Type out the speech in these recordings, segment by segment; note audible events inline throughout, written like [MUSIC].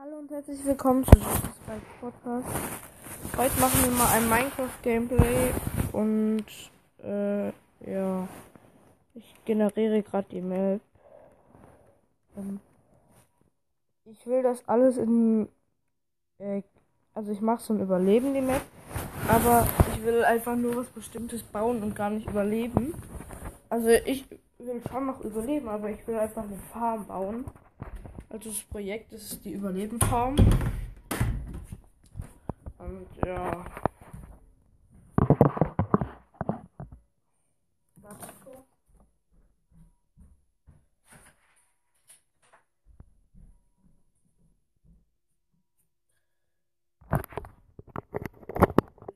Hallo und herzlich willkommen zu Spike Podcast. Heute machen wir mal ein Minecraft Gameplay und äh, ja, ich generiere gerade die Map. Ähm, ich will das alles in, äh, also ich mache so ein Überleben die Map, aber ich will einfach nur was Bestimmtes bauen und gar nicht überleben. Also ich will schon noch überleben, aber ich will einfach eine Farm bauen. Also das Projekt ist die Überlebenfarm. Und ja.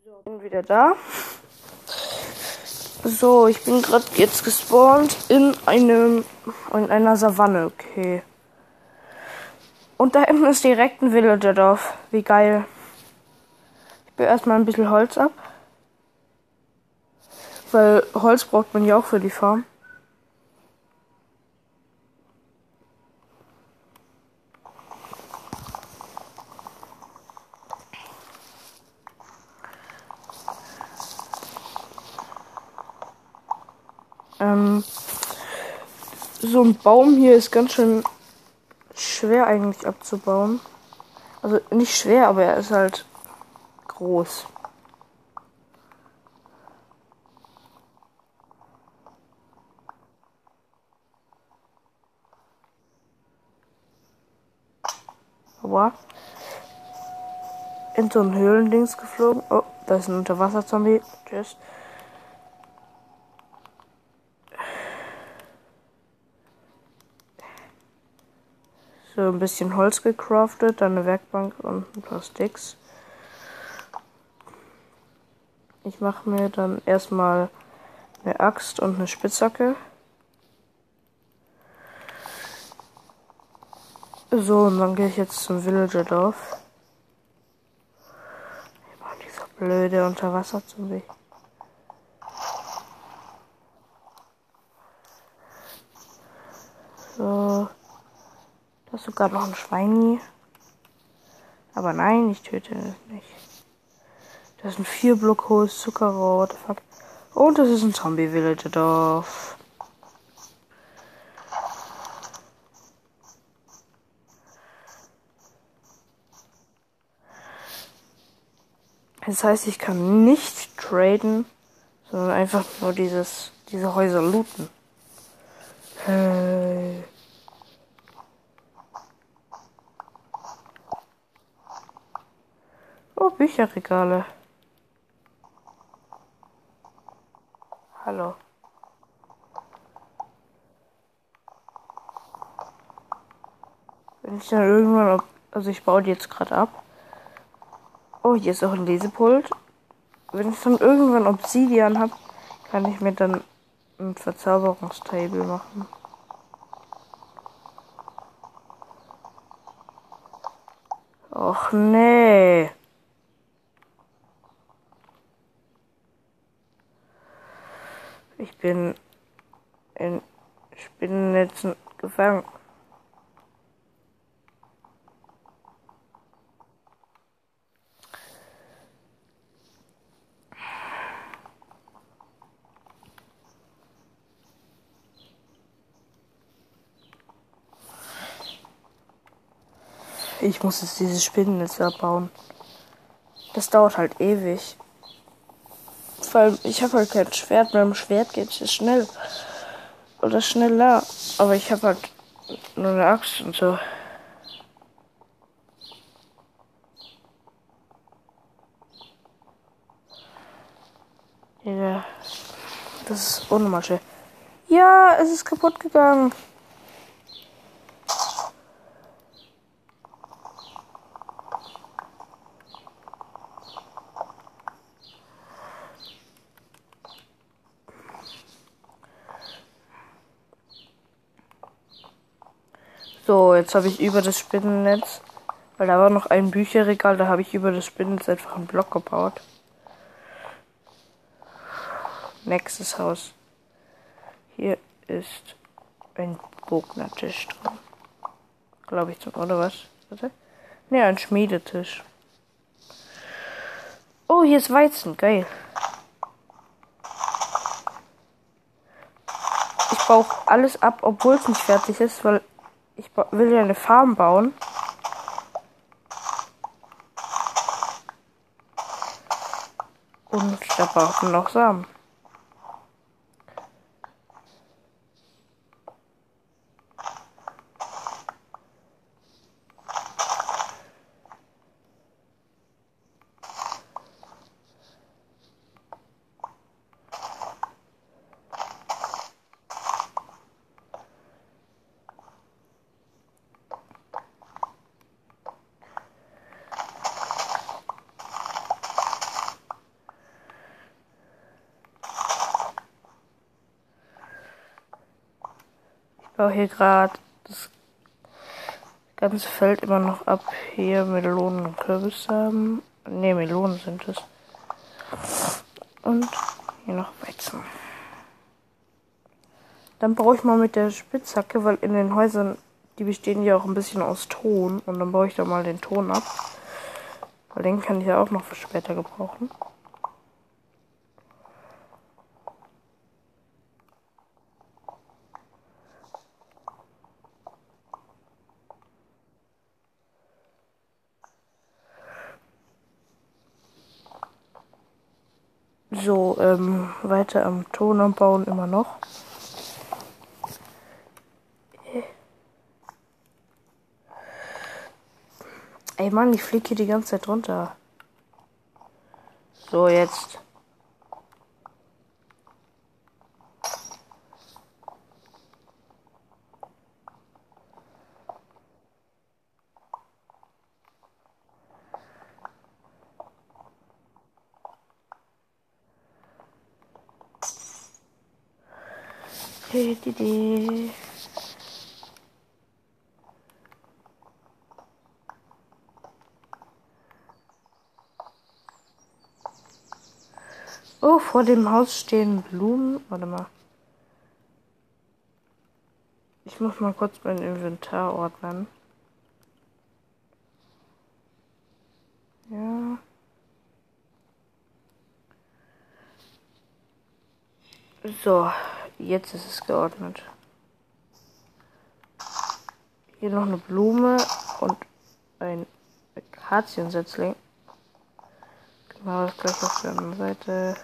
So, bin wieder da. So, ich bin gerade jetzt gespawnt in einem in einer Savanne, okay. Und da hinten ist direkt ein Villagerdorf. Wie geil. Ich baue erstmal ein bisschen Holz ab. Weil Holz braucht man ja auch für die Farm. Ähm, so ein Baum hier ist ganz schön schwer eigentlich abzubauen. Also nicht schwer, aber er ist halt groß. Aua. In so ein Höhlendings geflogen. Oh, da ist ein Unterwasserzombie. Tschüss. So ein bisschen Holz gecraftet, dann eine Werkbank und ein paar Sticks. Ich mache mir dann erstmal eine Axt und eine Spitzhacke. So, und dann gehe ich jetzt zum Villager-Dorf. Immer dieser blöde Unterwasser-Zombie. So. Da noch ein Schweini. Aber nein, ich töte es nicht. Das ist ein vier Block hohes Zuckerrohr, what the fuck. Und das ist ein Zombie-Villager-Dorf. Das heißt, ich kann nicht traden, sondern einfach nur dieses, diese Häuser looten. Hey. Oh, Bücherregale. Hallo. Wenn ich dann irgendwann, also ich baue die jetzt gerade ab. Oh, hier ist auch ein Lesepult. Wenn ich dann irgendwann Obsidian habe, kann ich mir dann ein Verzauberungstable machen. Och nee. Ich bin in Spinnennetzen gefangen. Ich muss jetzt dieses Spinnennetz abbauen. Das dauert halt ewig. Weil ich habe halt kein Schwert. Mit dem Schwert geht es schnell. Oder schneller. Aber ich habe halt nur eine Axt und so. Ja. Das ist unnormal schwer. Ja, es ist kaputt gegangen. So, jetzt habe ich über das Spinnennetz, weil da war noch ein Bücherregal, da habe ich über das Spinnennetz einfach einen Block gebaut. Nächstes Haus. Hier ist ein Bognertisch drin. Glaube ich, oder was? Warte. Ne, ein Schmiedetisch. Oh, hier ist Weizen. Geil. Ich baue alles ab, obwohl es nicht fertig ist, weil ich will ja eine Farm bauen. Und da braucht man noch Samen. Hier gerade das ganze Feld immer noch ab. Hier Melonen und Kürbissamen. Ne, Melonen sind es. Und hier noch Weizen. Dann brauche ich mal mit der Spitzhacke, weil in den Häusern, die bestehen ja auch ein bisschen aus Ton. Und dann baue ich da mal den Ton ab. Weil den kann ich ja auch noch für später gebrauchen. So, weiter am Ton am Bauen immer noch. Ey Mann, ich fliege hier die ganze Zeit runter. So, jetzt. Oh, vor dem Haus stehen Blumen. Warte mal. Ich muss mal kurz mein Inventar ordnen. Ja. So. Jetzt ist es geordnet. Hier noch eine Blume und ein Akaziensetzling. Genau das gleiche auf der anderen Seite.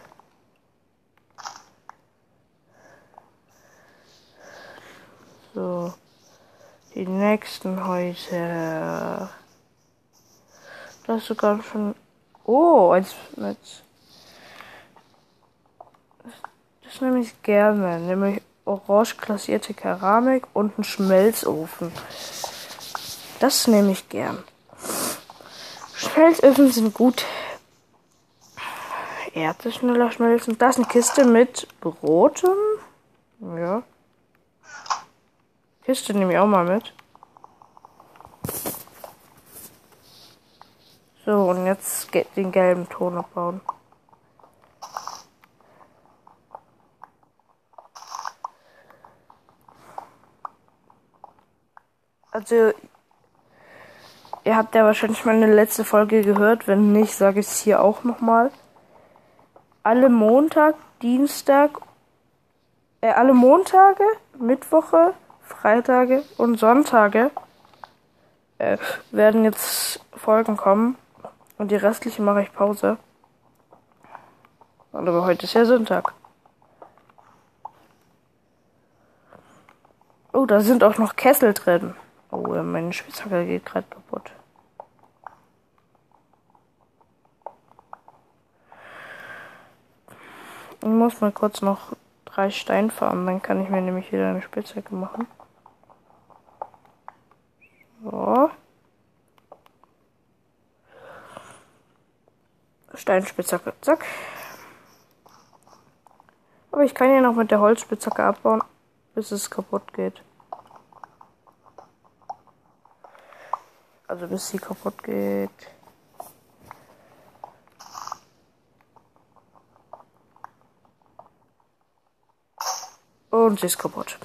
So. Die nächsten Häuser. Das ist sogar schon. Oh, eins mit Ich gerne. Nämlich orange glasierte Keramik und einen Schmelzofen. Das nehme ich gern. Schmelzöfen sind gut. Erze schneller schmelzen. Da ist eine Kiste mit Broten. Ja. Kiste nehme ich auch mal mit. So, und jetzt den gelben Ton abbauen. Also, ihr habt ja wahrscheinlich meine letzte Folge gehört. Wenn nicht, sage ich es hier auch nochmal. Alle Montag, Dienstag, äh, alle Montage, Mittwoche, Freitage und Sonntage äh, werden jetzt Folgen kommen. Und die restliche mache ich Pause. Aber heute ist ja Sonntag. Oh, da sind auch noch Kessel drin. Oh, meine Spitzhacke geht gerade kaputt. Ich muss mal kurz noch drei Steine fahren, dann kann ich mir nämlich wieder eine Spitzhacke machen. So. Steinspitzhacke, zack. Aber ich kann ja noch mit der Holzspitzhacke abbauen, bis es kaputt geht. Also bis sie kaputt geht. Und sie ist kaputt.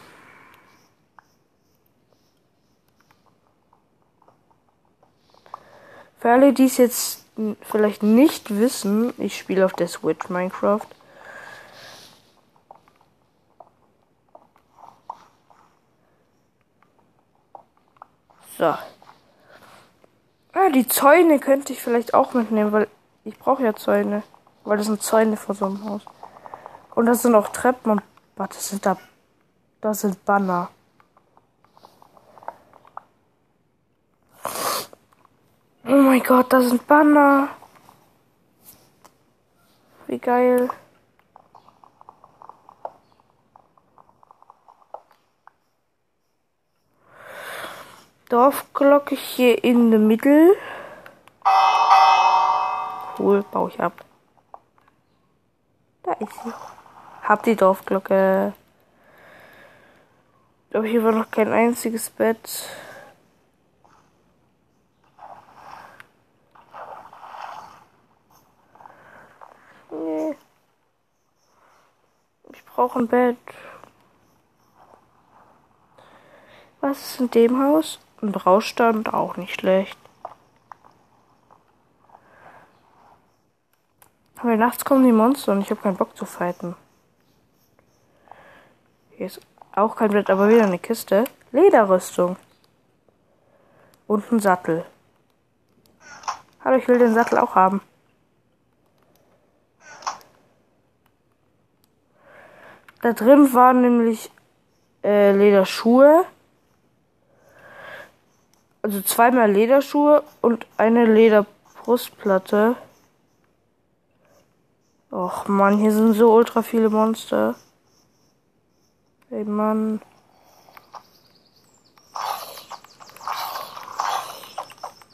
Für alle, die es jetzt vielleicht nicht wissen, ich spiele auf der Switch Minecraft. So. Ah, die Zäune könnte ich vielleicht auch mitnehmen, weil ich brauche ja Zäune. Weil das sind Zäune vor so einem Haus. Und das sind auch Treppen und. Warte, sind da. Da sind Banner. Oh mein Gott, da sind Banner. Wie geil. Dorfglocke hier in der Mitte. Cool, baue ich ab. Da ist sie. Hab die Dorfglocke. Aber hier war noch kein einziges Bett. Nee. Ich brauche ein Bett. Was ist in dem Haus? Ein Braustand auch nicht schlecht. Aber nachts kommen die Monster und ich habe keinen Bock zu fighten. Hier ist auch kein Bett, aber wieder eine Kiste. Lederrüstung. Und ein Sattel. Hallo, ich will den Sattel auch haben. Da drin waren nämlich äh, Lederschuhe also zweimal Lederschuhe und eine Lederbrustplatte. Och man, hier sind so ultra viele Monster. Ey Mann.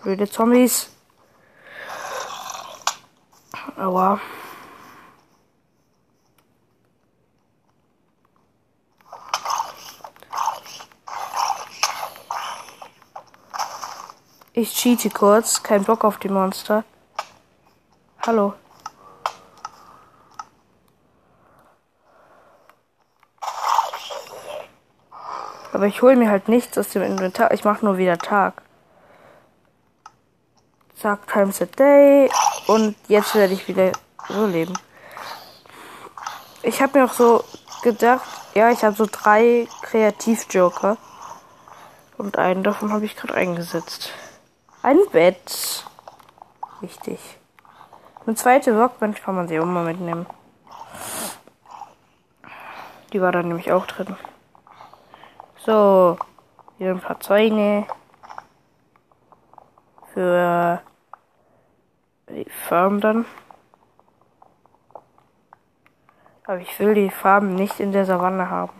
Blöde Zombies. Aua. Ich cheate kurz. Kein Bock auf die Monster. Hallo. Aber ich hole mir halt nichts aus dem Inventar. Ich mache nur wieder Tag. Zack, times a day. Und jetzt werde ich wieder so leben. Ich habe mir auch so gedacht, ja, ich habe so drei Kreativjoker. Und einen davon habe ich gerade eingesetzt. Ein Bett. Wichtig. Eine zweite Workbench kann man sich auch mal mitnehmen. Die war da nämlich auch drin. So. Hier ein paar Zäune. Für die Farm dann. Aber ich will die Farben nicht in der Savanne haben.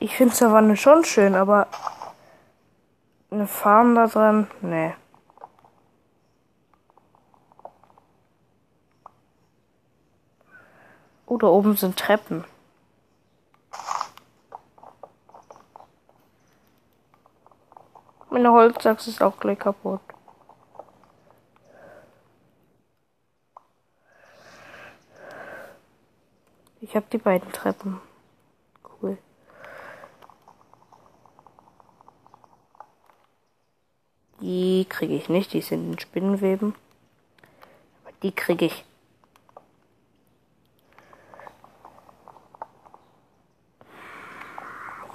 Ich finde Savanne schon schön, aber eine Farm da dran, nee. Oh, da oben sind Treppen. Meine Holzachse ist auch gleich kaputt. Ich habe die beiden Treppen. Cool. Die kriege ich nicht, die sind in Spinnenweben. Aber die kriege ich.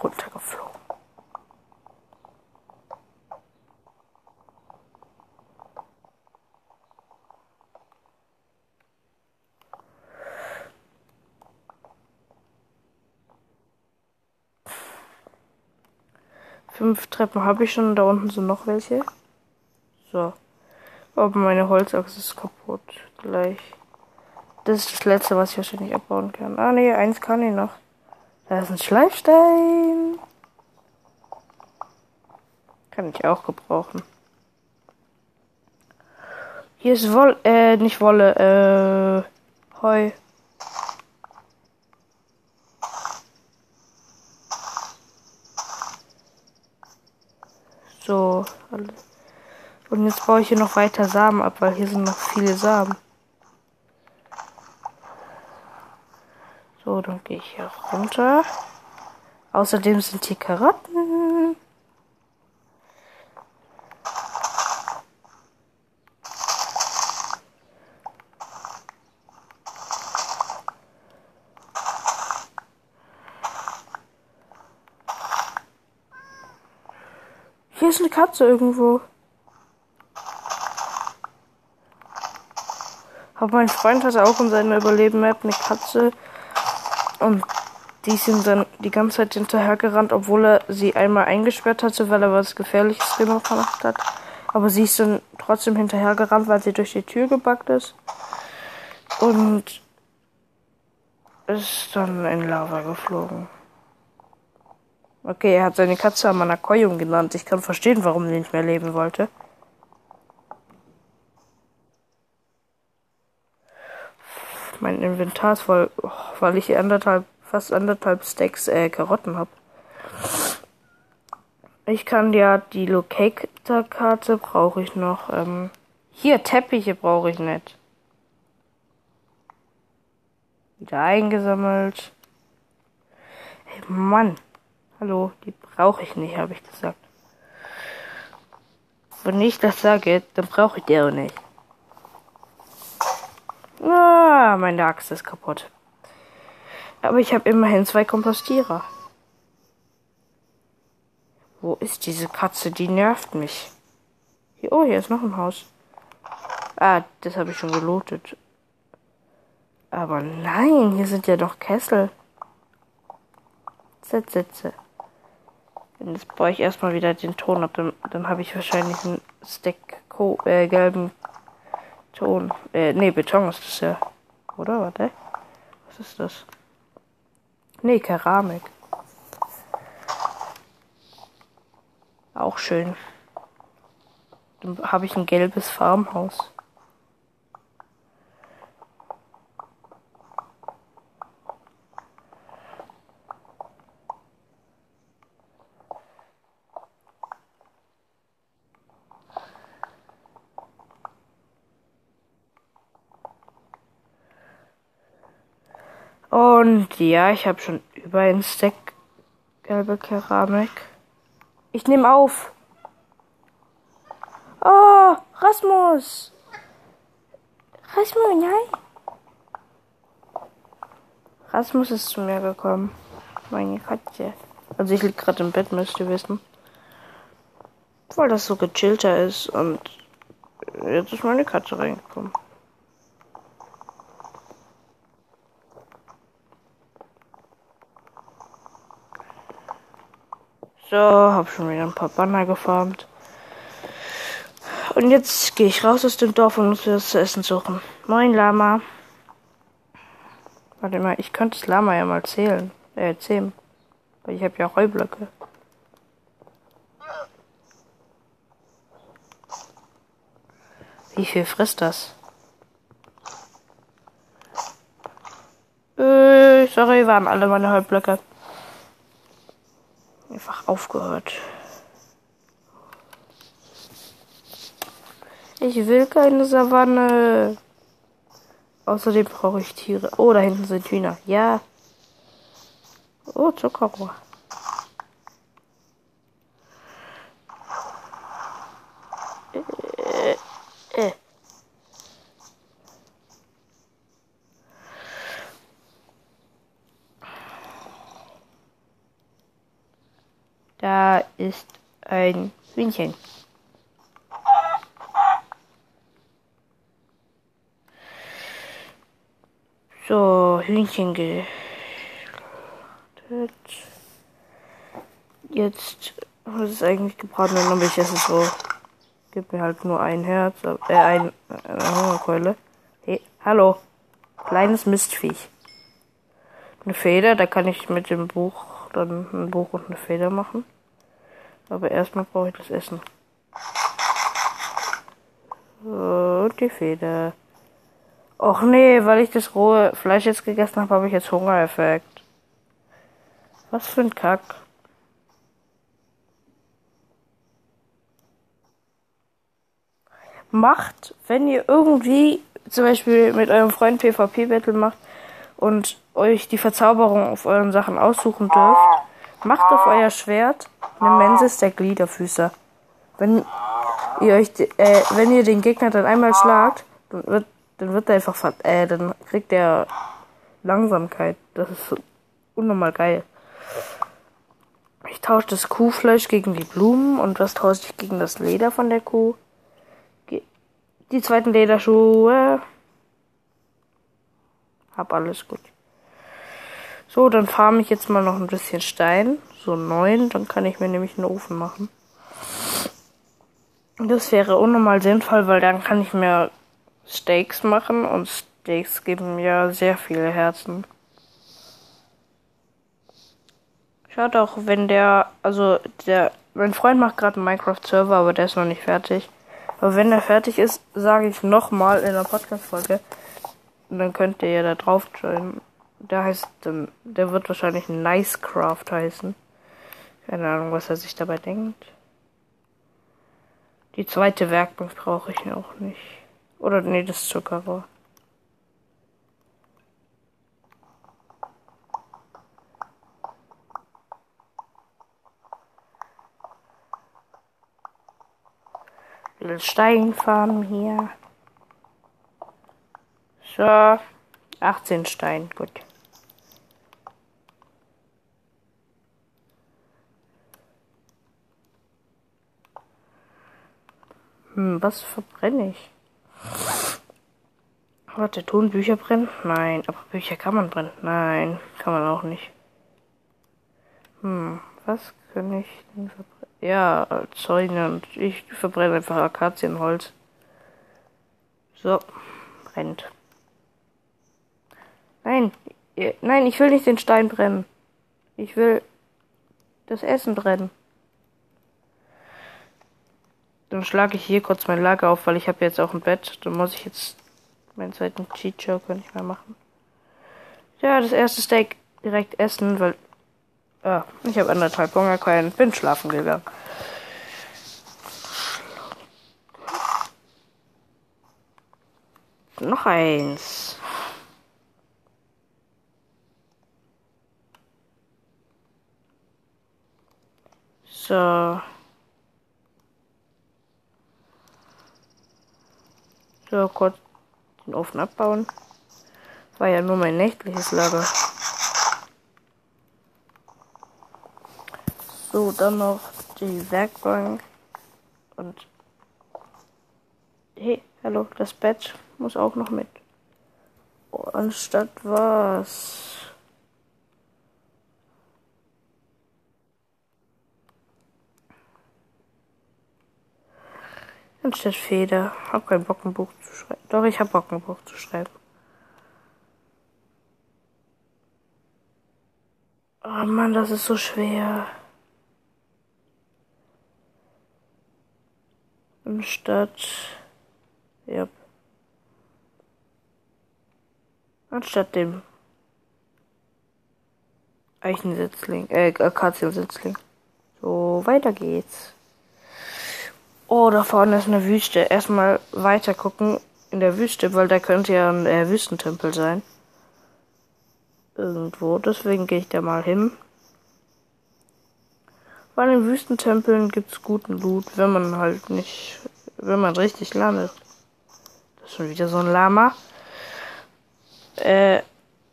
Runtergeflogen. Fünf Treppen habe ich schon, da unten sind noch welche. So. Aber meine Holzachse ist kaputt. Gleich. Das ist das letzte, was ich wahrscheinlich abbauen kann. Ah ne, eins kann ich noch. Da ist ein Schleifstein. Kann ich auch gebrauchen. Hier ist Wolle, äh, nicht Wolle, äh, Heu. So, alles. Und jetzt baue ich hier noch weiter Samen ab, weil hier sind noch viele Samen. So, dann gehe ich hier runter. Außerdem sind hier Karotten. Hier ist eine Katze irgendwo. Aber mein Freund hatte auch in seiner Überleben-Map eine Katze. Und die ist ihm dann die ganze Zeit hinterhergerannt, obwohl er sie einmal eingesperrt hatte, weil er was Gefährliches gemacht hat. Aber sie ist dann trotzdem hinterhergerannt, weil sie durch die Tür gebackt ist. Und ist dann in Lava geflogen. Okay, er hat seine Katze Amanakoyum genannt. Ich kann verstehen, warum sie nicht mehr leben wollte. Mein Inventar ist voll, weil ich anderthalb, fast anderthalb Stacks äh, Karotten habe. Ich kann ja die Locator-Karte brauche ich noch. Ähm, hier, Teppiche brauche ich nicht. Wieder eingesammelt. Hey, Mann. Hallo, die brauche ich nicht, habe ich gesagt. Wenn ich das sage, dann brauche ich die auch nicht. Ah, meine Axt ist kaputt. Aber ich habe immerhin zwei Kompostierer. Wo ist diese Katze? Die nervt mich. Hier, oh, hier ist noch ein Haus. Ah, das habe ich schon gelootet. Aber nein, hier sind ja doch Kessel. Sitz, sitze. Jetzt baue ich erstmal wieder den Ton ab, dann, dann habe ich wahrscheinlich einen Stack äh, gelben Ton. Äh, nee, Beton ist das ja. Oder? Warte. Was ist das? Nee, Keramik. Auch schön. Dann habe ich ein gelbes Farmhaus. Und ja, ich habe schon über ein Stack gelbe Keramik. Ich nehme auf. Oh, Rasmus. Rasmus, nein. Rasmus ist zu mir gekommen. Meine Katze. Also ich liege gerade im Bett, müsst ihr wissen. Weil das so gechillter ist und jetzt ist meine Katze reingekommen. So, hab schon wieder ein paar Banner gefarmt. Und jetzt gehe ich raus aus dem Dorf und muss was zu essen suchen. Moin, Lama. Warte mal, ich könnte das Lama ja mal zählen. Äh, zähmen. Weil ich habe ja Heublöcke. Wie viel frisst das? Äh, sorry, waren alle meine Heublöcke einfach aufgehört. Ich will keine Savanne. Außerdem brauche ich Tiere. Oh, da hinten sind Hühner. Ja. Oh, Zuckerrohr. Äh, äh. Da ist ein Hühnchen. So, Hühnchen getötet. Jetzt was ist eigentlich gebraten, aber ich esse so. Gib mir halt nur ein Herz, äh, ein, eine Hungerkeule. Hey, hallo. Kleines Mistviech. Eine Feder, da kann ich mit dem Buch dann ein Buch und eine Feder machen. Aber erstmal brauche ich das Essen. Und die Feder. Och nee, weil ich das rohe Fleisch jetzt gegessen habe, habe ich jetzt Hungereffekt. Was für ein Kack. Macht, wenn ihr irgendwie zum Beispiel mit eurem Freund PvP-Battle macht und euch die Verzauberung auf euren Sachen aussuchen dürft, Macht auf euer Schwert eine Mensis der Gliederfüßer. Wenn ihr euch, äh, wenn ihr den Gegner dann einmal schlagt, dann wird, dann wird er einfach, äh, dann kriegt er Langsamkeit. Das ist unnormal geil. Ich tausche das Kuhfleisch gegen die Blumen und was tausche ich gegen das Leder von der Kuh? Die zweiten Lederschuhe. Hab alles gut. So, dann farme ich jetzt mal noch ein bisschen Stein. So neun, dann kann ich mir nämlich einen Ofen machen. Das wäre unnormal sinnvoll, weil dann kann ich mir Steaks machen und Steaks geben mir sehr viele Herzen. Schaut auch, wenn der, also der, mein Freund macht gerade einen Minecraft-Server, aber der ist noch nicht fertig. Aber wenn er fertig ist, sage ich nochmal in der Podcast-Folge. Und dann könnt ihr ja da drauf joinen. Der heißt, der wird wahrscheinlich Nicecraft heißen. Keine Ahnung, was er sich dabei denkt. Die zweite Werkbank brauche ich auch nicht. Oder nee, das Zuckerrohr. Steinfarben hier. So, 18 Stein, gut. Hm, was verbrenne ich? Warte, tun Bücher brennen? Nein, aber Bücher kann man brennen. Nein, kann man auch nicht. Hm, was kann ich denn verbrennen? Ja, Zäune und ich verbrenne einfach Akazienholz. So, brennt. Nein, nein, ich will nicht den Stein brennen. Ich will das Essen brennen. Dann schlage ich hier kurz mein Lager auf, weil ich habe jetzt auch ein Bett. Dann muss ich jetzt meinen zweiten Cheat kann ich mal machen. Ja, das erste Steak direkt essen, weil Ah, ich habe anderthalb Hungerkeulen, bin schlafen gegangen. Noch eins. So. So, kurz den Ofen abbauen. War ja nur mein nächtliches Lager. So, dann noch die Werkbank. Und. Hey, hallo, das Bett muss auch noch mit. Oh, anstatt was? Anstatt Feder. Hab keinen Bock, ein Buch zu schreiben. Doch, ich hab Bock, ein Buch zu schreiben. Oh Mann, das ist so schwer. Anstatt. Ja. Anstatt dem Eichensitzling, äh, Akaziensitzling. So, weiter geht's. Oh, da vorne ist eine Wüste. Erstmal weiter gucken in der Wüste, weil da könnte ja ein äh, Wüstentempel sein. Irgendwo. Deswegen gehe ich da mal hin. Bei den Wüstentempeln gibt's guten Loot, wenn man halt nicht, wenn man richtig landet. Das ist schon wieder so ein Lama. Äh,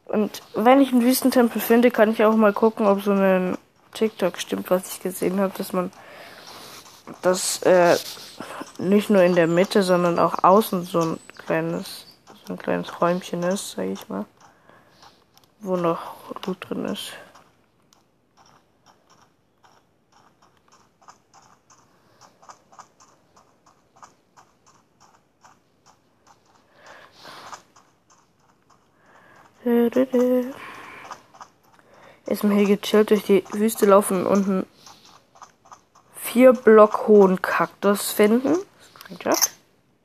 und wenn ich einen Wüstentempel finde, kann ich auch mal gucken, ob so ein TikTok stimmt, was ich gesehen habe, dass man das äh, nicht nur in der Mitte, sondern auch außen so ein kleines, so ein kleines Räumchen ist, sag ich mal, wo noch Loot drin ist. Erstmal hier gechillt durch die Wüste laufen und einen vier Block hohen Kaktus finden. Screenshot.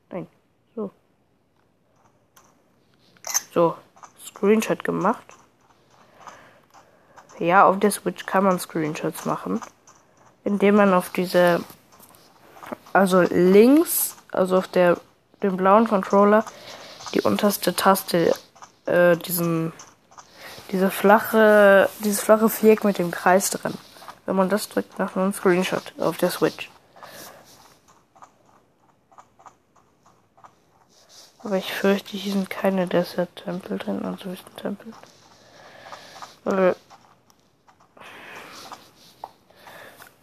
Nein. So. So. Screenshot gemacht. Ja, auf der Switch kann man Screenshots machen. Indem man auf diese, also links, also auf der, dem blauen Controller, die unterste Taste äh, diesen, diese flache, dieses flache Viereck mit dem Kreis drin. Wenn man das drückt, nach einem Screenshot auf der Switch. Aber ich fürchte, hier sind keine Desert-Tempel drin, also Wüstentempel. Weil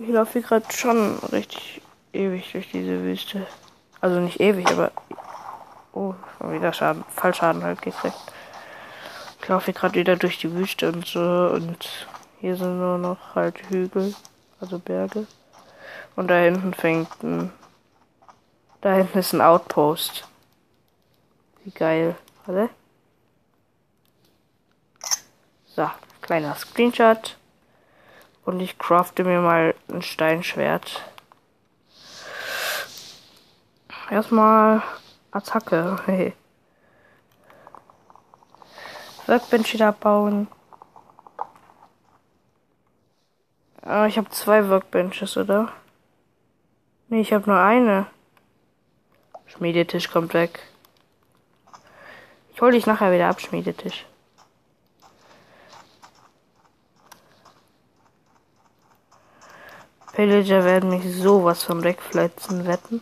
ich laufe hier gerade schon richtig ewig durch diese Wüste. Also nicht ewig, aber. Oh, schon wieder Schaden, Fallschaden halt gekriegt. Ich laufe hier gerade wieder durch die Wüste und so und hier sind nur noch halt Hügel, also Berge. Und da hinten fängt ein. Da hinten ist ein Outpost. Wie geil. Warte. So, kleiner Screenshot. Und ich crafte mir mal ein Steinschwert. Erstmal Attacke. [LAUGHS] Hey. Workbench wieder bauen. Ah, ich habe zwei Workbenches, oder? Nee, ich habe nur eine. Schmiedetisch kommt weg. Ich hole dich nachher wieder ab, Schmiedetisch. Pillager werden mich sowas von wegfletzen, wetten.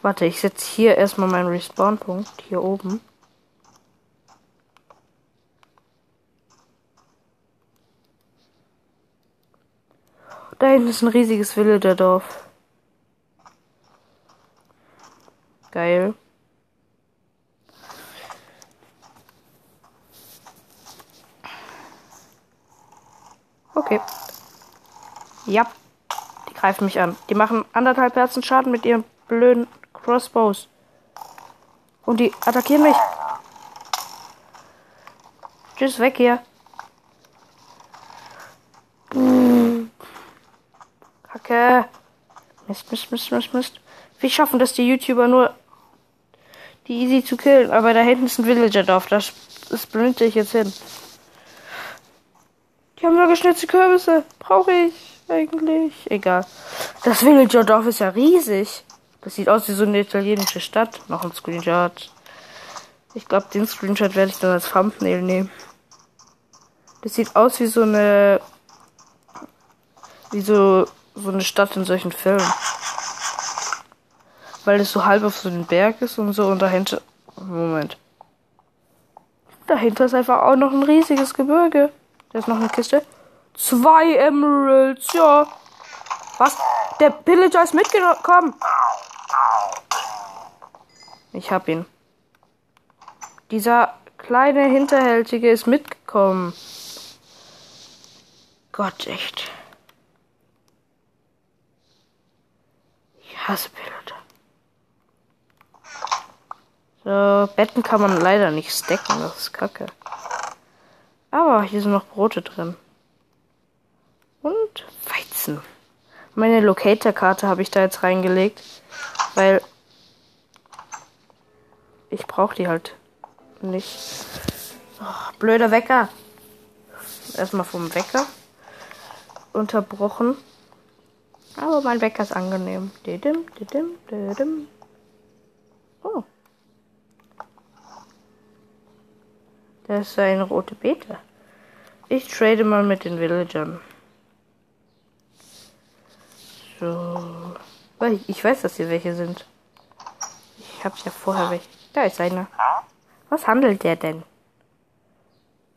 Warte, ich setze hier erstmal meinen Respawn-Punkt, hier oben. Da hinten ist ein riesiges Villager-Dorf. Geil. Okay. Ja. Die greifen mich an. Die machen anderthalb Herzen Schaden mit ihren blöden Crossbows. Und die attackieren mich. Tschüss, weg hier. Kacke. Mist, Mist, Mist, Mist, Mist. Wie schaffen das die YouTuber nur, die easy zu killen? Aber da hinten ist ein Villager-Dorf. Das, das blende ich jetzt hin. Die haben nur geschnitzte Kürbisse. Brauche ich eigentlich. Egal. Das Villager-Dorf ist ja riesig. Das sieht aus wie so eine italienische Stadt. Noch ein Screenshot. Ich glaube, den Screenshot werde ich dann als Thumbnail nehmen. Das sieht aus wie so eine. Wie so, so eine Stadt in solchen Filmen. Weil es so halb auf so einem Berg ist und so und dahinter. Moment. Dahinter ist einfach auch noch ein riesiges Gebirge. Da ist noch eine Kiste. Zwei Emeralds, ja. Was? Der Pillager ist mitgekommen. Ich hab ihn. Dieser kleine Hinterhältige ist mitgekommen. Gott, echt. Hasse Pillager. So, Betten kann man leider nicht stacken, das ist kacke. Aber hier sind noch Brote drin. Und Weizen. Meine Locator-Karte habe ich da jetzt reingelegt, weil ich brauche die halt nicht. Oh, blöder Wecker. Erstmal vom Wecker unterbrochen. Aber mein Wecker ist angenehm. Didim, didim, didim. Oh. Das ist eine rote Beete. Ich trade mal mit den Villagern. So. Ich weiß, dass hier welche sind. Ich hab's ja vorher welche. Da ist einer. Was handelt der denn?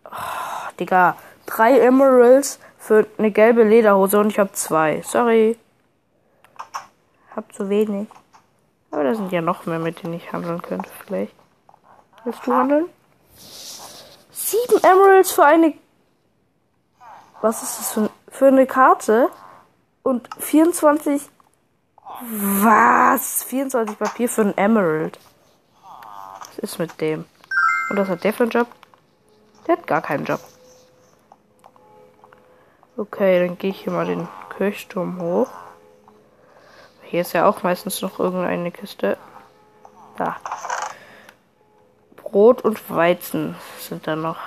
Oh, Digga. Drei Emeralds für eine gelbe Lederhose und ich hab zwei. Sorry. Hab zu wenig. Aber da sind ja noch mehr, mit denen ich handeln könnte, vielleicht. Willst du handeln? Sieben Emeralds für eine. Was ist das für, für eine Karte? Und 24. Was? 24 Papier für ein Emerald. Was ist mit dem? Und was hat der für einen Job? Der hat gar keinen Job. Okay, dann gehe ich hier mal den Kirchturm hoch. Hier ist ja auch meistens noch irgendeine Kiste. Da. Brot und Weizen sind da noch.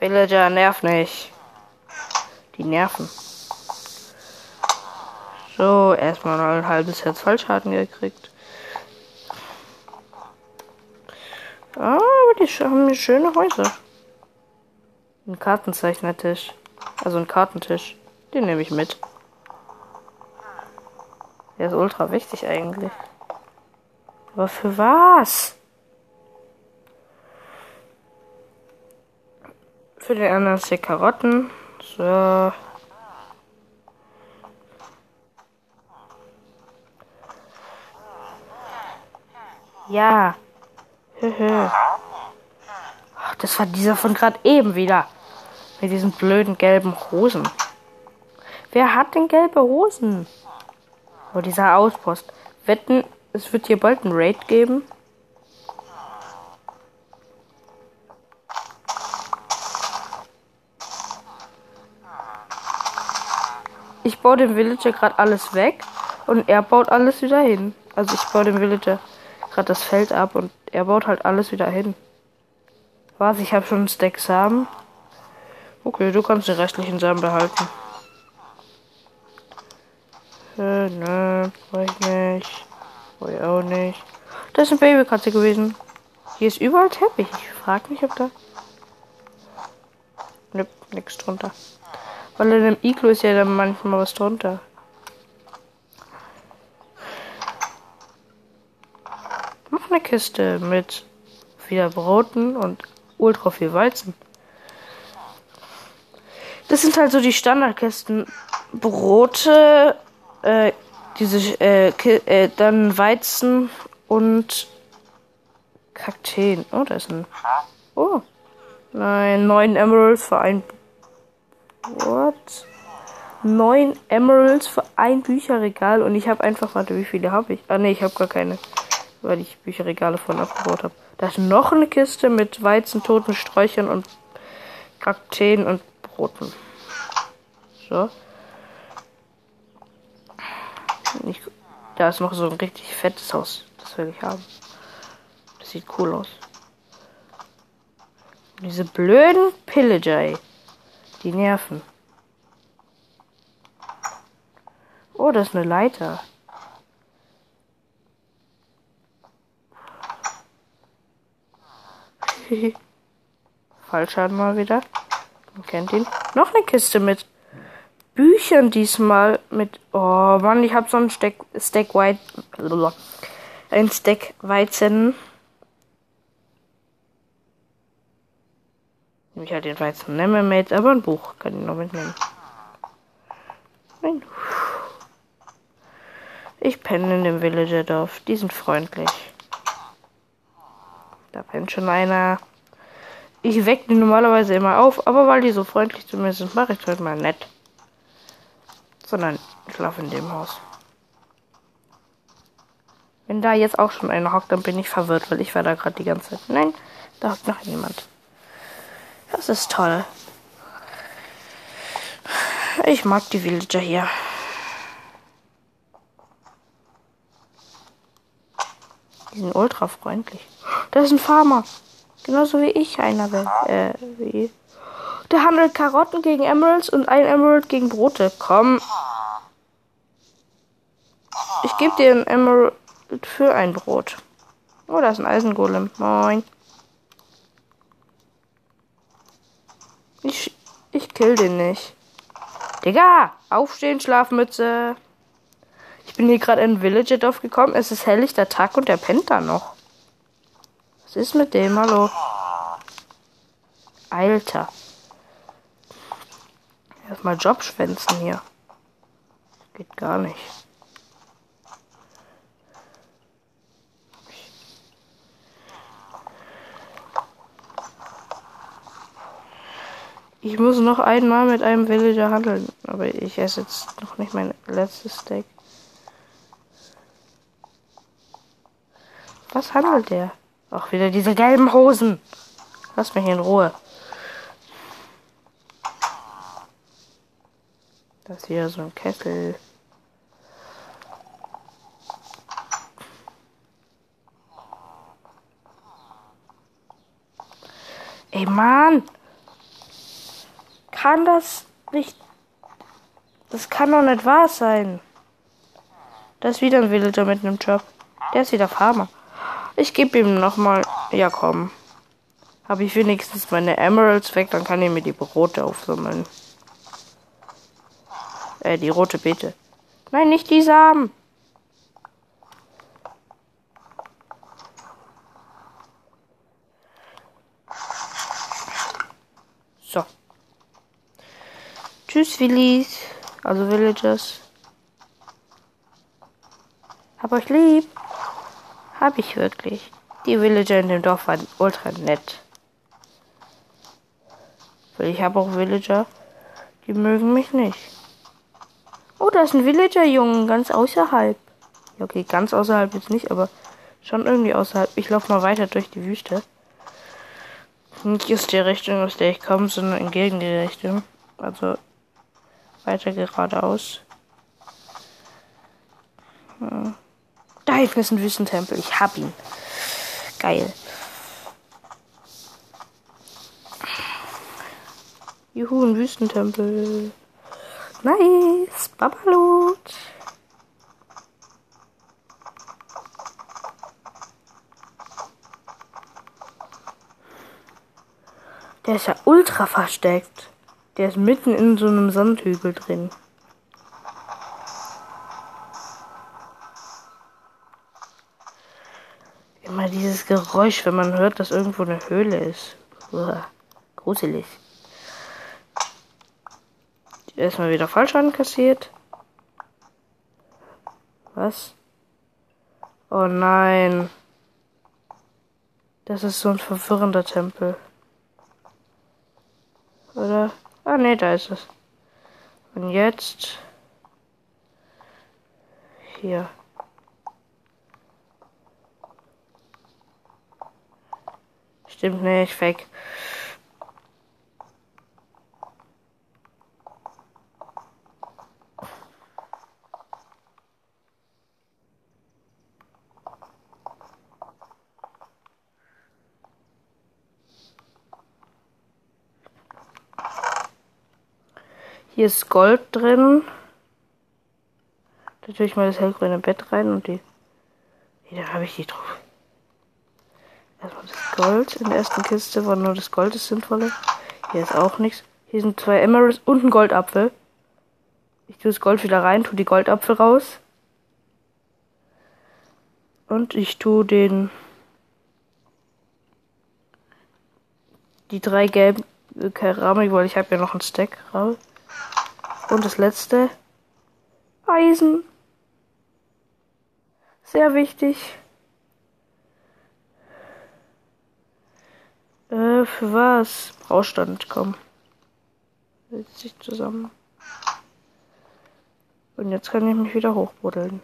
Villager nerv nicht. Die nerven. So, erstmal ein halbes Herz Fallschaden gekriegt. Ah, aber die haben schöne Häuser. Ein Kartenzeichnertisch. Also ein Kartentisch. Den nehme ich mit. Der ist ultra wichtig eigentlich. Aber für was? Für den anderen Stick Karotten. So. Ja. Ach, das war dieser von gerade eben wieder. Mit diesen blöden gelben Hosen. Wer hat denn gelbe Hosen? Oh, dieser Auspost. Wetten, es wird hier bald ein Raid geben? Ich baue dem Villager gerade alles weg und er baut alles wieder hin. Also ich baue dem Villager gerade das Feld ab und er baut halt alles wieder hin. Was? Ich habe schon einen Stack Samen. Okay, du kannst den restlichen Samen behalten. Äh, ne, brauche ich nicht. Brauche ich auch nicht. Das ist eine Babykatze gewesen. Hier ist überall Teppich. Ich frage mich, ob da. Ne, nix drunter. Weil in dem Iglo ist ja dann manchmal was drunter. eine Kiste mit wieder Broten und ultra viel Weizen. Das sind halt so die Standardkisten. Brote, äh, diese, äh, äh, dann Weizen und Kakteen. Oh, da ist ein. Oh. Nein, neun Emeralds für ein. What? Neun Emeralds für ein Bücherregal und ich habe einfach, warte, wie viele habe ich? Ah, ne, ich habe gar keine weil ich Bücherregale von abgebaut habe. Da ist noch eine Kiste mit Weizen, toten Sträuchern und Kakteen und Broten. So. Ich, da ist noch so ein richtig fettes Haus. Das will ich haben. Das sieht cool aus. Diese blöden Pillager, ey. Die nerven. Oh, das ist eine Leiter. [LAUGHS] Fallschaden mal wieder. Man kennt ihn. Noch eine Kiste mit Büchern diesmal. Mit. Oh Mann, ich habe so ein Stack, Stack White. Ein Stack Weizen. Ich halt den Weizen nicht mehr mit, aber ein Buch kann ich noch mitnehmen. Ich penne in dem Villager-Dorf. Die sind freundlich. Da pennt schon einer. Ich wecke die normalerweise immer auf, aber weil die so freundlich zu mir sind, mache ich es heute mal nett. Sondern ich schlafe in dem Haus. Wenn da jetzt auch schon einer hockt, dann bin ich verwirrt, weil ich war da gerade die ganze Zeit. Nein, da hockt noch jemand. Das ist toll. Ich mag die Villager hier. Die sind ultra freundlich. Das ist ein Farmer. Genauso wie ich einer will. Äh, wie. Der handelt Karotten gegen Emeralds und ein Emerald gegen Brote. Komm. Ich gebe dir ein Emerald für ein Brot. Oh, da ist ein Eisengolem. Moin. Ich, ich kill den nicht. Digga, aufstehen, Schlafmütze. Ich bin hier gerade in Villager Dorf gekommen. Es ist helllichter Tag und der pennt da noch ist mit dem? Hallo. Alter. Erstmal Jobschwänzen hier. Geht gar nicht. Ich muss noch einmal mit einem Villager handeln. Aber ich esse jetzt noch nicht mein letztes Steak. Was handelt der? Auch wieder diese gelben Hosen. Lass mich in Ruhe. Das ist wieder so ein Kessel. Ey, Mann! Kann das nicht... Das kann doch nicht wahr sein. Das ist wieder ein Villager mit einem Job. Der ist wieder Farmer. Ich gebe ihm nochmal. Ja, komm. Habe ich wenigstens meine Emeralds weg, dann kann ich mir die rote aufsammeln. Äh, die rote Beete. Nein, nicht die Samen. So. Tschüss, Willis. Also Villagers. Hab euch lieb. Hab ich wirklich. Die Villager in dem Dorf waren ultra nett. Weil ich habe auch Villager, die mögen mich nicht. Oh, da ist ein Villager-Jungen, ganz außerhalb. Ja, okay, ganz außerhalb jetzt nicht, aber schon irgendwie außerhalb. Ich laufe mal weiter durch die Wüste. Nicht aus der Richtung, aus der ich komme, sondern entgegen die Richtung. Also weiter geradeaus. Hm. Da hinten ist ein Wüstentempel. Ich hab ihn. Geil. Juhu, ein Wüstentempel. Nice. Babalot. Der ist ja ultra versteckt. Der ist mitten in so einem Sandhügel drin. Immer dieses Geräusch, wenn man hört, dass irgendwo eine Höhle ist. Uah, gruselig. Erstmal wieder Fallschaden kassiert. Was? Oh nein. Das ist so ein verwirrender Tempel. Oder? Ah, ne, da ist es. Und jetzt. Hier. Stimmt nicht, fake. Hier ist Gold drin. Da tue ich mal das hellgrüne Bett rein und die. Nee, da habe ich die drauf. Erstmal das Gold in der ersten Kiste, wo nur das Gold ist sinnvolle. Hier ist auch nichts. Hier sind zwei Emeralds und ein Goldapfel. Ich tue das Gold wieder rein, tue die Goldapfel raus. Und ich tue den. Die drei gelben Keramik, weil ich habe ja noch einen Stack raus. Und das letzte. Eisen. Sehr wichtig. Äh, für was? Braustand, komm. Setzt sich zusammen. Und jetzt kann ich mich wieder hochbuddeln.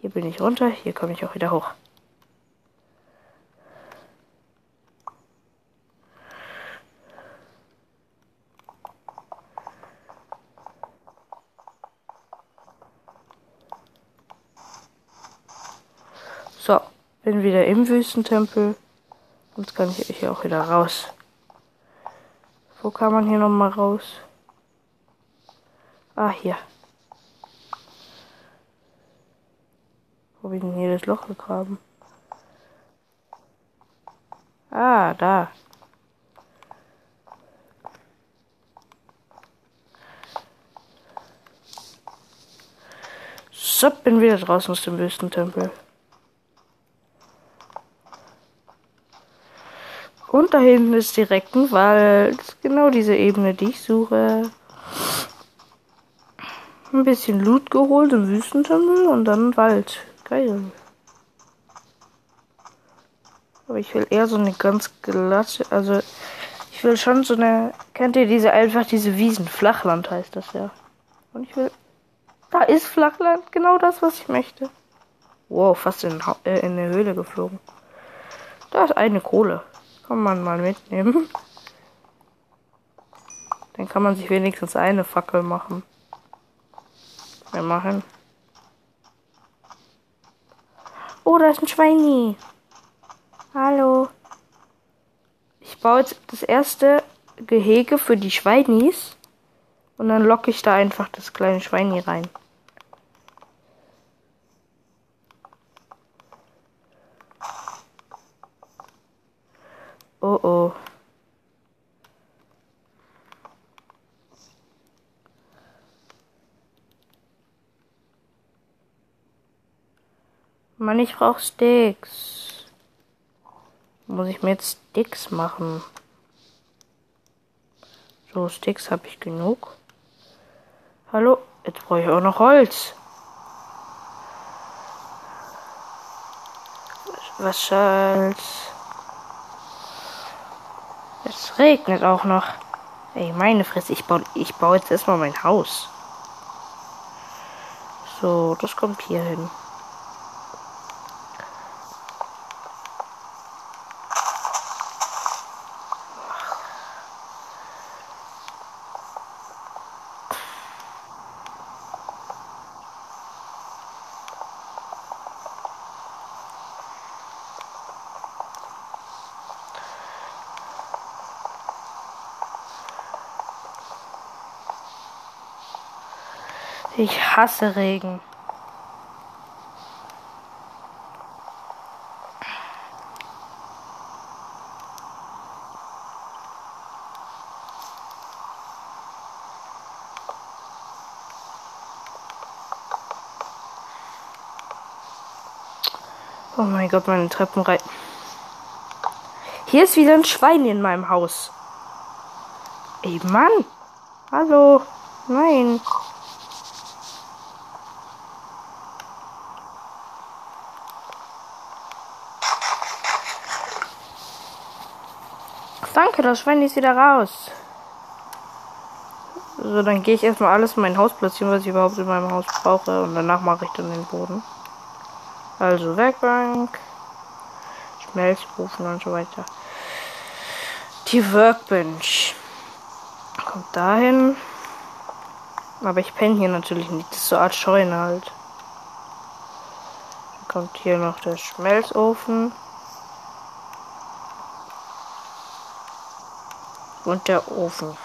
Hier bin ich runter, hier komme ich auch wieder hoch. So, bin wieder im Wüstentempel. Jetzt kann ich hier auch wieder raus. Wo kann man hier nochmal raus? Ah, hier. Wo habe ich denn hier das Loch gegraben? Ah, da. So, bin wieder draußen aus dem Wüstentempel. Und da hinten ist direkt ein Wald. Genau diese Ebene, die ich suche. Ein bisschen Loot geholt im Wüstentempel und dann Wald. Geil. Aber ich will eher so eine ganz glatte, also ich will schon so eine, kennt ihr diese einfach diese Wiesen? Flachland heißt das ja. Und ich will, da ist Flachland, genau das, was ich möchte. Wow, fast in, äh, in eine Höhle geflogen. Da ist eine Kohle. Kann man mal mitnehmen. Dann kann man sich wenigstens eine Fackel machen. Wir machen. Oh, da ist ein Schweini. Hallo. Ich baue jetzt das erste Gehege für die Schweinis. Und dann locke ich da einfach das kleine Schweini rein. Oh oh. Mann, ich brauche Sticks. Muss ich mir jetzt Sticks machen? So, Sticks habe ich genug. Hallo, jetzt brauche ich auch noch Holz. Was soll's? Es regnet auch noch. Ey, meine Fresse, ich baue, ich baue jetzt erstmal mein Haus. So, das kommt hier hin. Ich hasse Regen. Oh mein Gott, meine Treppenreihe. Hier ist wieder ein Schwein in meinem Haus. Ey, Mann. Hallo. Nein. Danke, das Schwein ist wieder raus. So, dann gehe ich erstmal alles in mein Haus platzieren, was ich überhaupt in meinem Haus brauche. Und danach mache ich dann den Boden. Also Werkbank, Schmelzofen und so weiter. Die Workbench kommt dahin. Aber ich penne hier natürlich nicht. Das ist so eine Art Scheune halt. Dann kommt hier noch der Schmelzofen. Und der Ofen.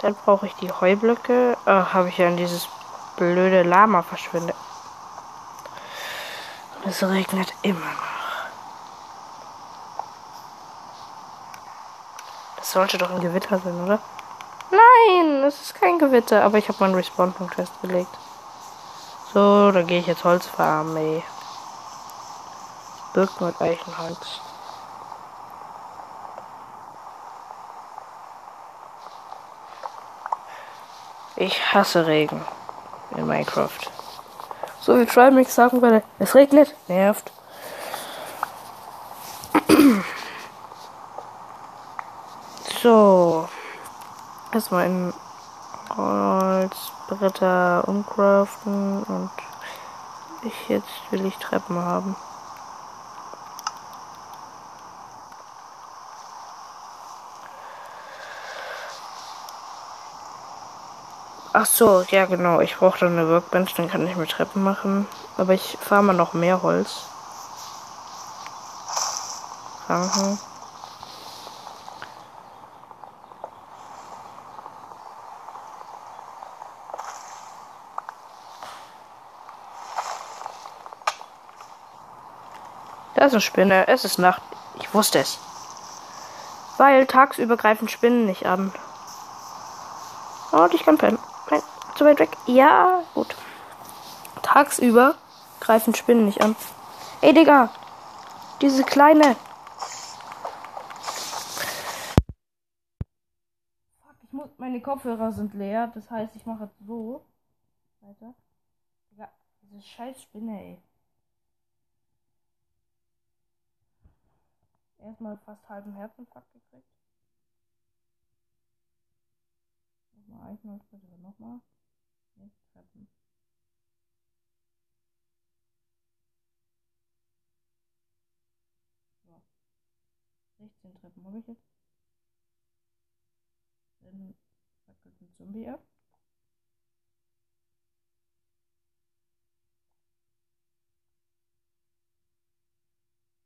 Dann brauche ich die Heublöcke. Ach, habe ich ja an dieses blöde Lama verschwindet. Es regnet immer noch. Das sollte doch ein Gewitter sein, oder? Nein, es ist kein Gewitter. Aber ich habe meinen Respawn-Punkt festgelegt. So, da gehe ich jetzt Holz farmen, ey. Birken und Eichenholz. Ich hasse Regen in Minecraft. So wie Trimix sagen würde, es regnet, nervt. [CLEARS THROAT] so. Erstmal in Holzbretter umcraften und ich jetzt will ich Treppen haben. Ach so, ja genau. Ich brauche dann eine Workbench, dann kann ich mir Treppen machen. Aber ich fahre mal noch mehr Holz. Danke. Da ist eine Spinne. Es ist Nacht. Ich wusste es. Weil tagsüber greifen Spinnen nicht an. Und ich kann pennen zu weit weg? Ja, gut. Tagsüber greifen Spinnen nicht an. Ey, Digga. Diese kleine. Ich muss. Meine Kopfhörer sind leer. Das heißt, ich mache so. Weiter. Digga, diese scheiß Spinne, ey. Erstmal fast halben Herzinfarkt gekriegt. Nochmal nochmal. Treppen. So. 16 Treppen habe ich jetzt. Dann fackelt ein Zombie ab.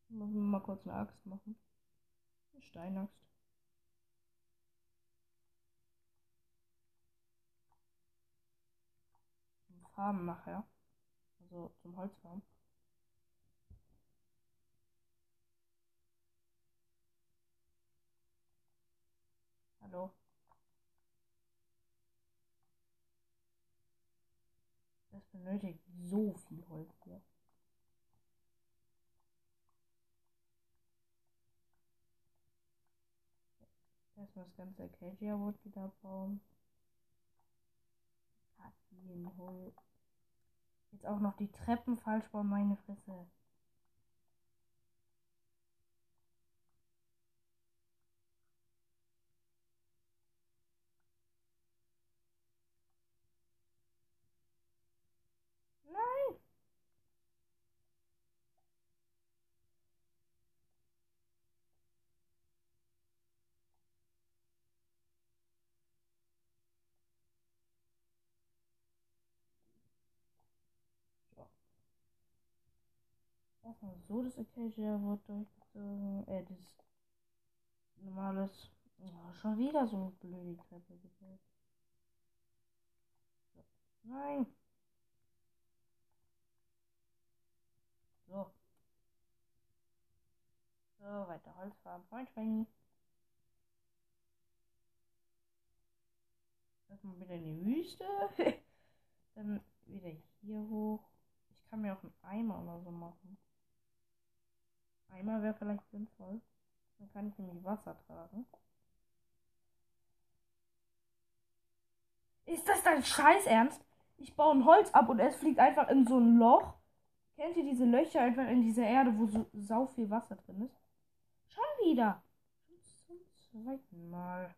Muss man mal kurz eine Axt machen. Eine Steinaxt. Farben mache. Also zum Holzfarben. Hallo. Das benötigt so viel Holz hier. Erstmal das ganze Acacia Wood wieder bauen. Holz. Jetzt auch noch die Treppen falsch bauen, meine Fresse. Erstmal so das Acacia wird durchgezogen. Äh, das normales. Oh, schon wieder so blöd die Treppe gebaut. So. Nein. So. So, weiter Holzfarben. Freund Schweini. Erstmal wieder in die Wüste. [LAUGHS] Dann wieder hier hoch. Ich kann mir auch einen Eimer oder so machen. Eimer wäre vielleicht sinnvoll. Dann kann ich nämlich Wasser tragen. Ist das dein Scheiß Ernst? Ich baue ein Holz ab und es fliegt einfach in so ein Loch. Kennt ihr diese Löcher einfach in dieser Erde, wo so sau viel Wasser drin ist? Schon wieder. Zum zweiten Mal.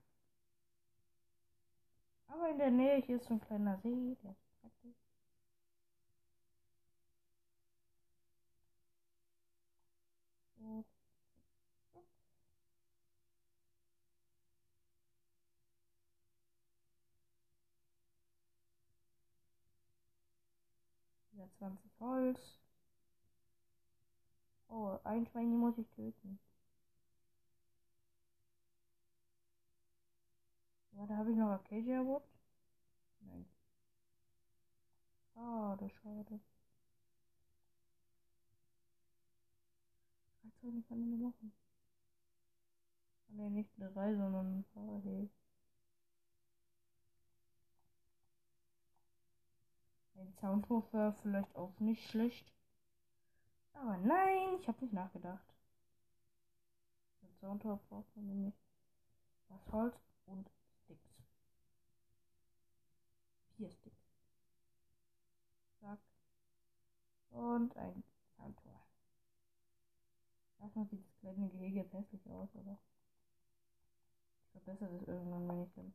Aber in der Nähe hier ist so ein kleiner See, der ist praktisch. So. Wieder 20 Holz. Oh, ein Schwein muss ich töten. Da habe ich noch Acacia Wood. Nein. Schade, schade. Was soll ich ich machen? Ne, nicht drei, sondern ein paar. Ein Soundwurf wäre vielleicht auch nicht schlecht. Aber nein, ich habe nicht nachgedacht. Ein Soundwurf braucht man nämlich das Holz und Sticks. Vier Sticks. Zack. Und ein Soundtor. Erstmal sieht das kleine Gehege jetzt hässlich aus, oder? Ich verbessere das irgendwann, wenn ich dann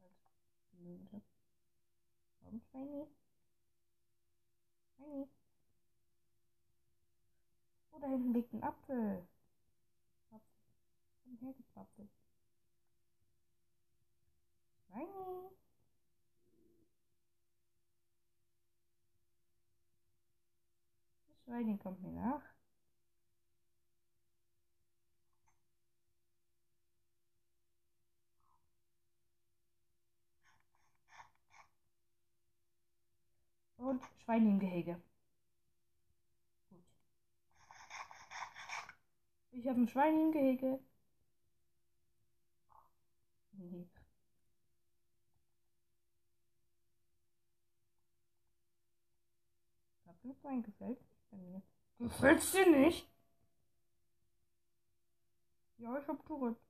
halt genügend habe. Warum Schweini? Schweini. Oh, da hinten liegt ein Apfel. Komm her, gibt's Apfel. Das Schweini kommt mir nach. Und Schwein im Gehege. Gut. Ich habe ein Schwein im Gehege. Nee. Schwein gefällt bei mir. Gefällt's dir nicht? Ja, ich hab Tourette.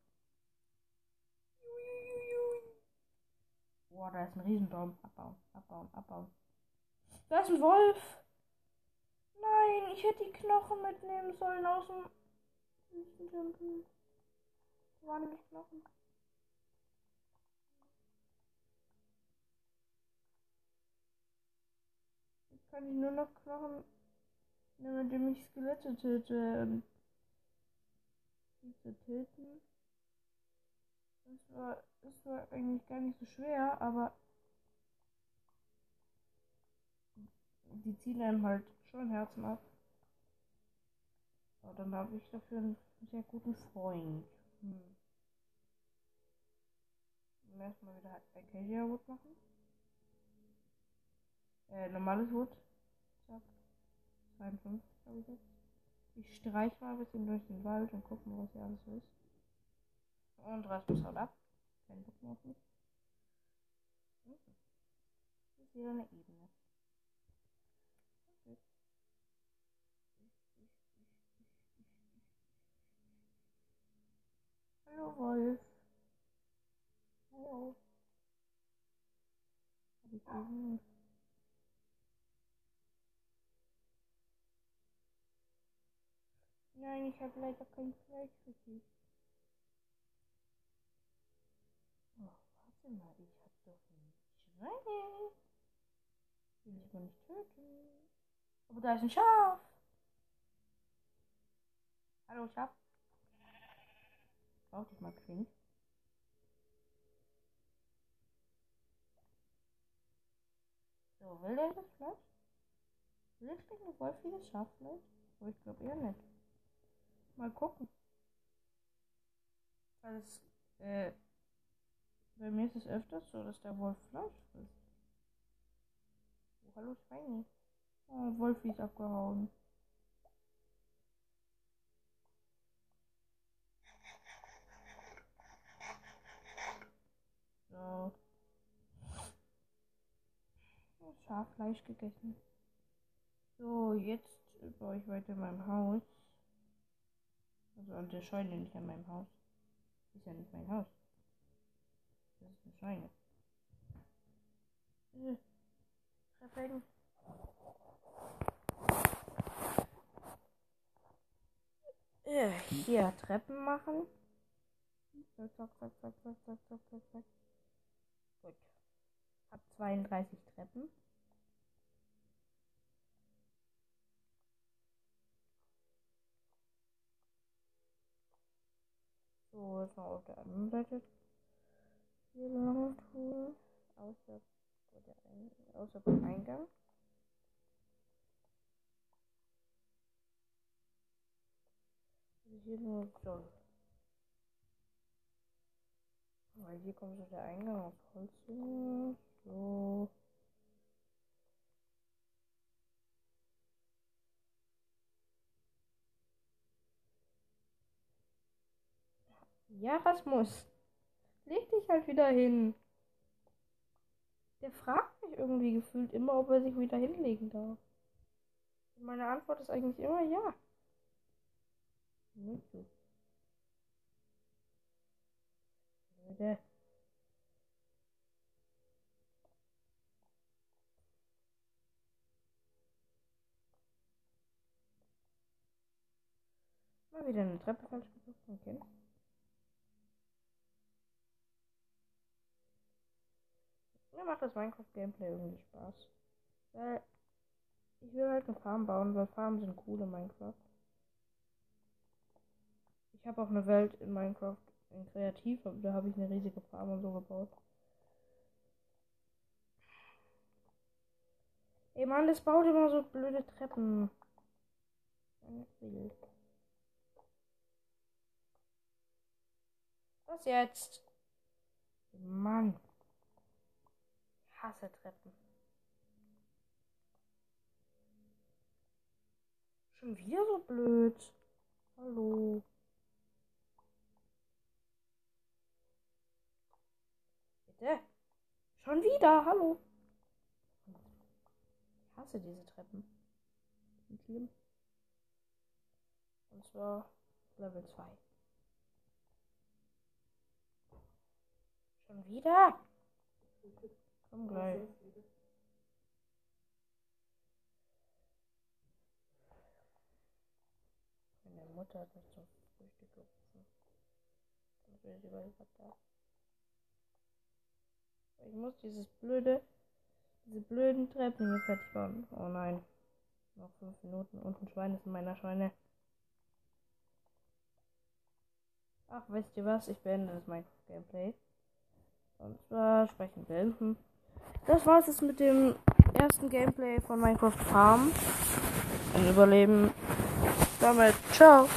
Boah, da ist ein Riesenbaum. Abbauen, abbauen, abbauen. Da ist ein Wolf. Nein, ich hätte die Knochen mitnehmen sollen aus dem. Wo waren die Knochen? Jetzt kann ich nur noch Knochen nehmen, mit dem ich Skelette töte. Und diese töten. Das war, das war eigentlich gar nicht so schwer, aber die ziehen einem halt schon Herzen ab. Aber dann habe ich dafür einen sehr guten Freund. Hm. Erstmal wieder Acacia Wood machen. Äh, normales Wood. Zack. 52 habe ich jetzt. Ich streiche mal ein bisschen durch den Wald und gucken, was hier alles ist. Und Rasmus haut ab. Kein Bock mehr auf mich. Das ist wieder eine Ebene. Hallo Wolf. Hallo. Hab ich gesehen. Nein, ich habe leider kein Fleisch für dich. Oh, warte mal, ich hab doch ein Schweine. Will ich mal nicht töten. Aber da ist ein Schaf. Hallo Schaf. Brauch dich mal Queen. So, will der das Fleisch? Ich eine Wolf wie das Schaffleisch? Aber ich glaube eher nicht. Mal gucken. Alles, äh, bei mir ist es öfters so, dass der Wolf Fleisch frisst. Oh, hallo Schweini. Oh, Wolfi ist abgehauen. Schaffleisch gegessen. So, jetzt baue ich weiter in meinem Haus. Also an der Scheune, nicht an meinem Haus. Das Ist ja nicht mein Haus. Das ist eine Scheune. Äh, Verfolgen. Äh, hier Treppen machen. Zack, zack, zack, zack, zack, zack, zack, zack. Gut. Hab 32 Treppen. So, jetzt noch auf der anderen Seite hier lang tun. Außer, der außer beim Eingang. Also hier nur so. Weil hier kommt so der Eingang aus Holz. So. Ja, Rasmus. Leg dich halt wieder hin. Der fragt mich irgendwie gefühlt immer, ob er sich wieder hinlegen darf. Und meine Antwort ist eigentlich immer ja. Nicht so. Leute. Mal wieder eine Treppe falsch gedrückt. Okay. Mir macht das Minecraft-Gameplay irgendwie Spaß. Weil ich will halt eine Farm bauen, weil Farmen sind cool in Minecraft. Ich habe auch eine Welt in Minecraft in Kreativ, da habe ich eine riesige Farm und so gebaut. Ey Mann, das baut immer so blöde Treppen. Was jetzt? Mann hasse Treppen. Schon wieder so blöd. Hallo. Bitte. Schon wieder. Hallo. Ich hasse diese Treppen. Und zwar Level 2. Schon wieder? Komm gleich. Meine Mutter hat mich zum Frühstück gerufen. Und will sie bald da. Ich muss dieses blöde, diese blöden Treppen hier fertig bauen. Oh nein. Noch fünf Minuten und ein Schwein ist in meiner Scheune. Ach, wisst ihr was? Ich beende das mein Gameplay. Und zwar sprechen beenden das war es mit dem ersten Gameplay von Minecraft Farm. Ein Überleben. Damit, ciao.